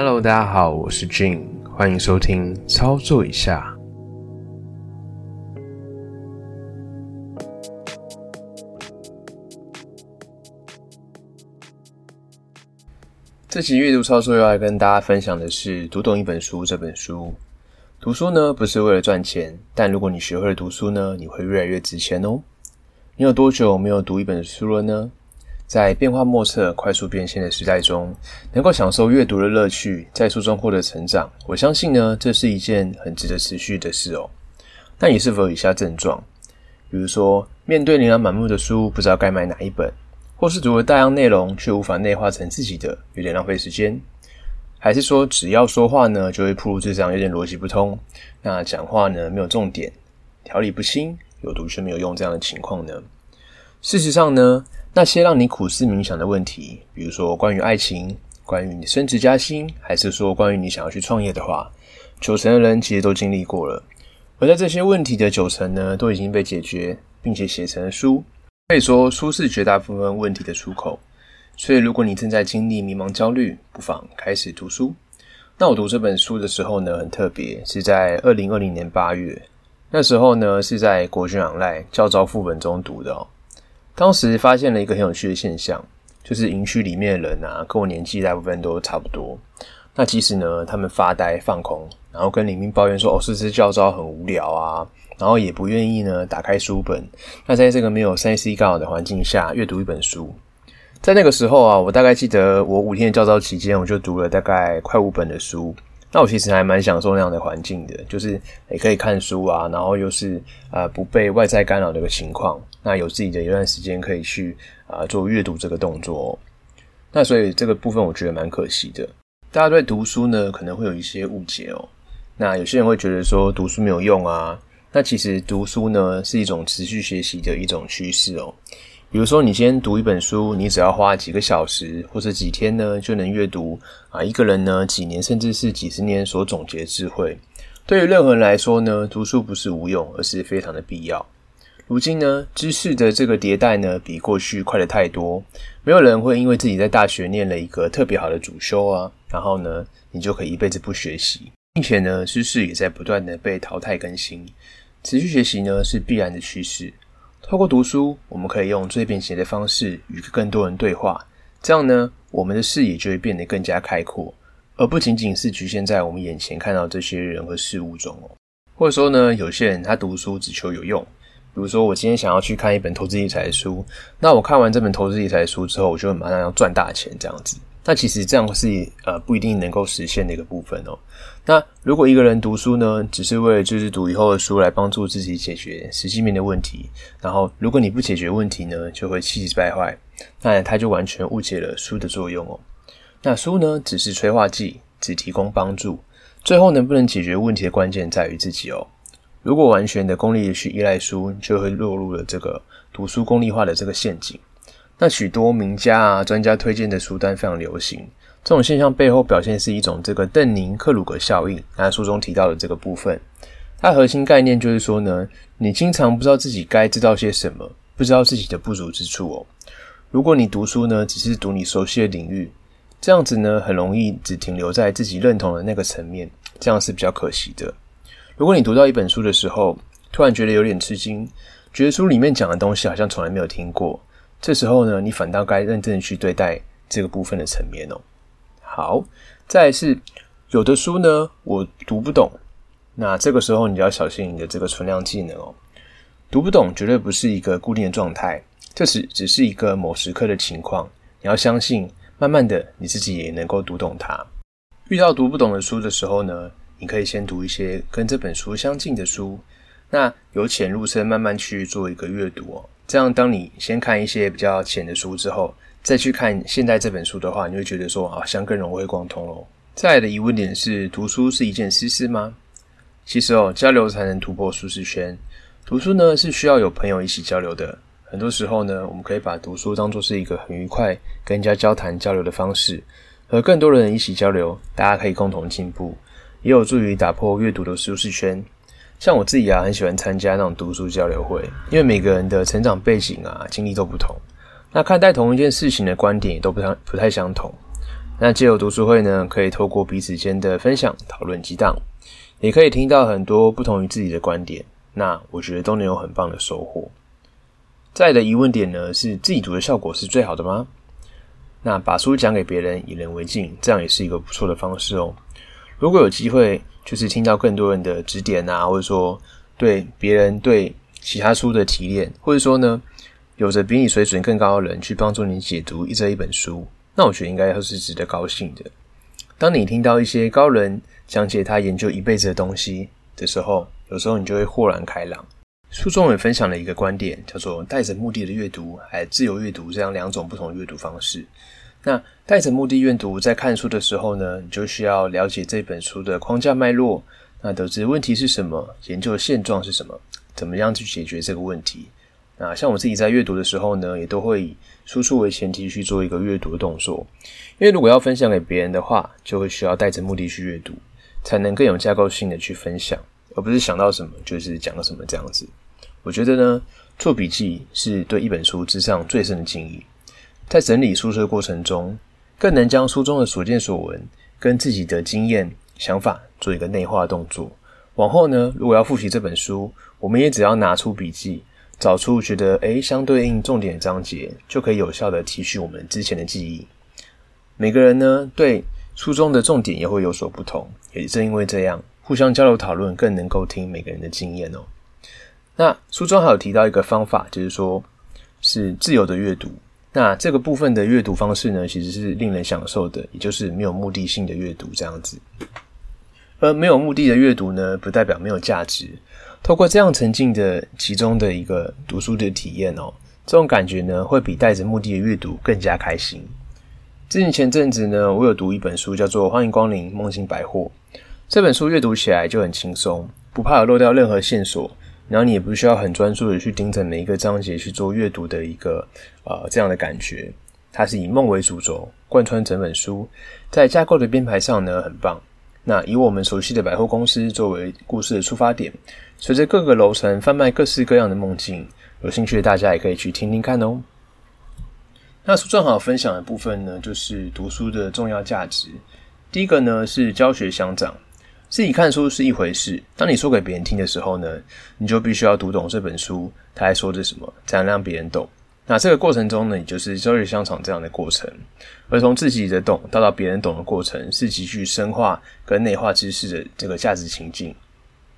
Hello，大家好，我是 Jin，欢迎收听操作一下。这期阅读操作要来跟大家分享的是《读懂一本书》这本书。读书呢，不是为了赚钱，但如果你学会了读书呢，你会越来越值钱哦。你有多久没有读一本书了呢？在变化莫测、快速变现的时代中，能够享受阅读的乐趣，在书中获得成长，我相信呢，这是一件很值得持续的事哦。那你是否有以下症状？比如说，面对琳琅满目的书，不知道该买哪一本，或是读了大量内容却无法内化成自己的，有点浪费时间；还是说，只要说话呢，就会暴露智商，有点逻辑不通，那讲话呢没有重点，条理不清。有读却没有用这样的情况呢？事实上呢，那些让你苦思冥想的问题，比如说关于爱情、关于你升职加薪，还是说关于你想要去创业的话，九成的人其实都经历过了。而在这些问题的九成呢，都已经被解决，并且写成了书。可以说，书是绝大部分问题的出口。所以，如果你正在经历迷茫、焦虑，不妨开始读书。那我读这本书的时候呢，很特别，是在二零二零年八月。那时候呢，是在国军养赖教招副本中读的哦。当时发现了一个很有趣的现象，就是营区里面的人啊，跟我年纪大部分都差不多。那其实呢，他们发呆放空，然后跟李明抱怨说：“哦，这次教招很无聊啊。”然后也不愿意呢打开书本。那在这个没有三 C 干扰的环境下，阅读一本书。在那个时候啊，我大概记得我五天的教招期间，我就读了大概快五本的书。那我其实还蛮享受那样的环境的，就是也可以看书啊，然后又是啊不被外在干扰的一个情况，那有自己的一段时间可以去啊做阅读这个动作。那所以这个部分我觉得蛮可惜的。大家对读书呢可能会有一些误解哦。那有些人会觉得说读书没有用啊，那其实读书呢是一种持续学习的一种趋势哦。比如说，你先读一本书，你只要花几个小时或者几天呢，就能阅读啊一个人呢几年甚至是几十年所总结智慧。对于任何人来说呢，读书不是无用，而是非常的必要。如今呢，知识的这个迭代呢，比过去快的太多。没有人会因为自己在大学念了一个特别好的主修啊，然后呢，你就可以一辈子不学习，并且呢，知识也在不断的被淘汰更新。持续学习呢，是必然的趋势。透过读书，我们可以用最便捷的方式与更多人对话，这样呢，我们的视野就会变得更加开阔，而不仅仅是局限在我们眼前看到这些人和事物中哦。或者说呢，有些人他读书只求有用，比如说我今天想要去看一本投资理财书，那我看完这本投资理财书之后，我就马上要赚大钱这样子。那其实这样是呃不一定能够实现的一个部分哦。那如果一个人读书呢，只是为了就是读以后的书来帮助自己解决实际面的问题，然后如果你不解决问题呢，就会气急败坏，那他就完全误解了书的作用哦。那书呢，只是催化剂，只提供帮助，最后能不能解决问题的关键在于自己哦。如果完全的功利去依赖书，就会落入了这个读书功利化的这个陷阱。那许多名家啊、专家推荐的书单非常流行，这种现象背后表现是一种这个邓宁克鲁格效应。那书中提到的这个部分，它核心概念就是说呢，你经常不知道自己该知道些什么，不知道自己的不足之处哦。如果你读书呢，只是读你熟悉的领域，这样子呢，很容易只停留在自己认同的那个层面，这样是比较可惜的。如果你读到一本书的时候，突然觉得有点吃惊，觉得书里面讲的东西好像从来没有听过。这时候呢，你反倒该认真的去对待这个部分的层面哦。好，再是有的书呢，我读不懂，那这个时候你就要小心你的这个存量技能哦。读不懂绝对不是一个固定的状态，这只只是一个某时刻的情况。你要相信，慢慢的你自己也能够读懂它。遇到读不懂的书的时候呢，你可以先读一些跟这本书相近的书，那由浅入深，慢慢去做一个阅读哦。这样，当你先看一些比较浅的书之后，再去看现在这本书的话，你会觉得说，好像更融会贯通喽。再来的疑问点是，读书是一件私事吗？其实哦，交流才能突破舒适圈。读书呢，是需要有朋友一起交流的。很多时候呢，我们可以把读书当做是一个很愉快跟人家交谈交流的方式，和更多的人一起交流，大家可以共同进步，也有助于打破阅读的舒适圈。像我自己啊，很喜欢参加那种读书交流会，因为每个人的成长背景啊、经历都不同，那看待同一件事情的观点也都不太不太相同。那借由读书会呢，可以透过彼此间的分享、讨论、激荡，也可以听到很多不同于自己的观点。那我觉得都能有很棒的收获。再的疑问点呢，是自己读的效果是最好的吗？那把书讲给别人，以人为镜，这样也是一个不错的方式哦。如果有机会，就是听到更多人的指点啊，或者说对别人对其他书的提炼，或者说呢，有着比你水准更高的人去帮助你解读一这一本书。那我觉得应该都是值得高兴的。当你听到一些高人讲解他研究一辈子的东西的时候，有时候你就会豁然开朗。书中也分享了一个观点，叫做带着目的的阅读，还自由阅读这样两种不同阅读方式。那带着目的阅读，在看书的时候呢，你就需要了解这本书的框架脉络，那得知问题是什么，研究的现状是什么，怎么样去解决这个问题。那像我自己在阅读的时候呢，也都会以。输出为前提去做一个阅读的动作，因为如果要分享给别人的话，就会需要带着目的去阅读，才能更有架构性的去分享，而不是想到什么就是讲了什么这样子。我觉得呢，做笔记是对一本书之上最深的敬意，在整理书的过程中，更能将书中的所见所闻跟自己的经验想法做一个内化动作。往后呢，如果要复习这本书，我们也只要拿出笔记。找出觉得诶相对应重点章节，就可以有效的提取我们之前的记忆。每个人呢对书中的重点也会有所不同，也正因为这样，互相交流讨论更能够听每个人的经验哦。那书中还有提到一个方法，就是说是自由的阅读。那这个部分的阅读方式呢，其实是令人享受的，也就是没有目的性的阅读这样子。而没有目的的阅读呢，不代表没有价值。透过这样沉浸的其中的一个读书的体验哦，这种感觉呢，会比带着目的的阅读更加开心。之前前阵子呢，我有读一本书，叫做《欢迎光临梦境百货》。这本书阅读起来就很轻松，不怕有漏掉任何线索，然后你也不需要很专注的去盯着每一个章节去做阅读的一个呃这样的感觉。它是以梦为主轴，贯穿整本书，在架构的编排上呢很棒。那以我们熟悉的百货公司作为故事的出发点。随着各个楼层贩卖各式各样的梦境，有兴趣的大家也可以去听听看哦。那书正好分享的部分呢，就是读书的重要价值。第一个呢是教学相长，自己看书是一回事，当你说给别人听的时候呢，你就必须要读懂这本书，他在说着什么，才能让别人懂。那这个过程中呢，也就是教学相长这样的过程。而从自己的懂到到别人懂的过程，是极具深化跟内化知识的这个价值情境。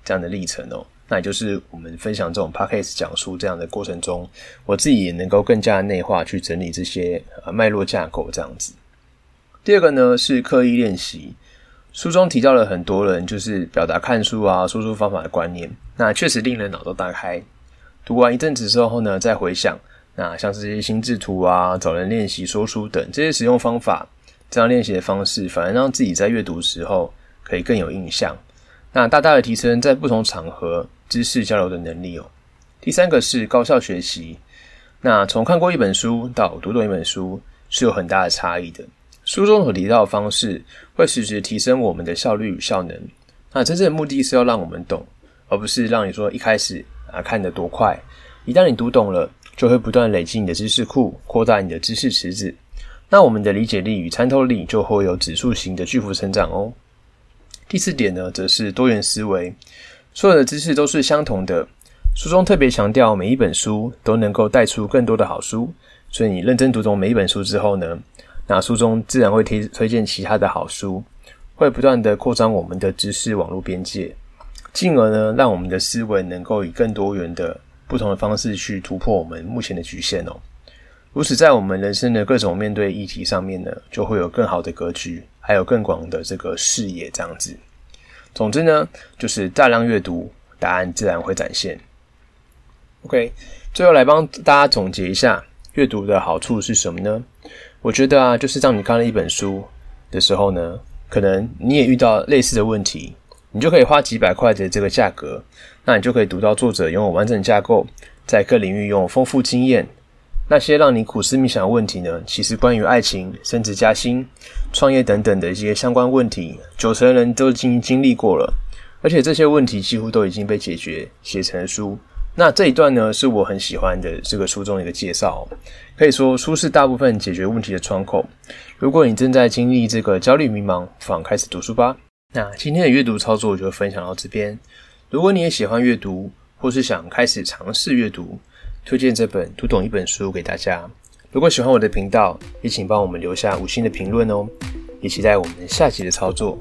这样的历程哦，那也就是我们分享这种 podcast 讲述这样的过程中，我自己也能够更加内化去整理这些呃脉络架构这样子。第二个呢是刻意练习，书中提到了很多人就是表达看书啊说书方法的观念，那确实令人脑洞大开。读完一阵子之后呢，再回想，那像是这些心智图啊、找人练习说书等这些使用方法，这样练习的方式，反而让自己在阅读时候可以更有印象。那大大的提升在不同场合知识交流的能力哦。第三个是高效学习。那从看过一本书到读懂一本书是有很大的差异的。书中所提到的方式会实时提升我们的效率与效能。那真正的目的是要让我们懂，而不是让你说一开始啊看得多快。一旦你读懂了，就会不断累积你的知识库，扩大你的知识池子。那我们的理解力与参透力就会有指数型的巨幅成长哦。第四点呢，则是多元思维，所有的知识都是相同的。书中特别强调，每一本书都能够带出更多的好书，所以你认真读懂每一本书之后呢，那书中自然会推推荐其他的好书，会不断的扩张我们的知识网络边界，进而呢，让我们的思维能够以更多元的不同的方式去突破我们目前的局限哦。如此，在我们人生的各种面对议题上面呢，就会有更好的格局。还有更广的这个视野，这样子。总之呢，就是大量阅读，答案自然会展现。OK，最后来帮大家总结一下，阅读的好处是什么呢？我觉得啊，就是当你看了一本书的时候呢，可能你也遇到类似的问题，你就可以花几百块的这个价格，那你就可以读到作者拥有完整架构，在各领域拥有丰富经验。那些让你苦思冥想的问题呢？其实关于爱情、升职加薪、创业等等的一些相关问题，九成人都经经历过了，而且这些问题几乎都已经被解决，写成书，那这一段呢，是我很喜欢的这个书中的一个介绍，可以说书是大部分解决问题的窗口。如果你正在经历这个焦虑迷茫，不妨开始读书吧。那今天的阅读操作就分享到这边。如果你也喜欢阅读，或是想开始尝试阅读，推荐这本《读懂一本书》给大家。如果喜欢我的频道，也请帮我们留下五星的评论哦。也期待我们下集的操作。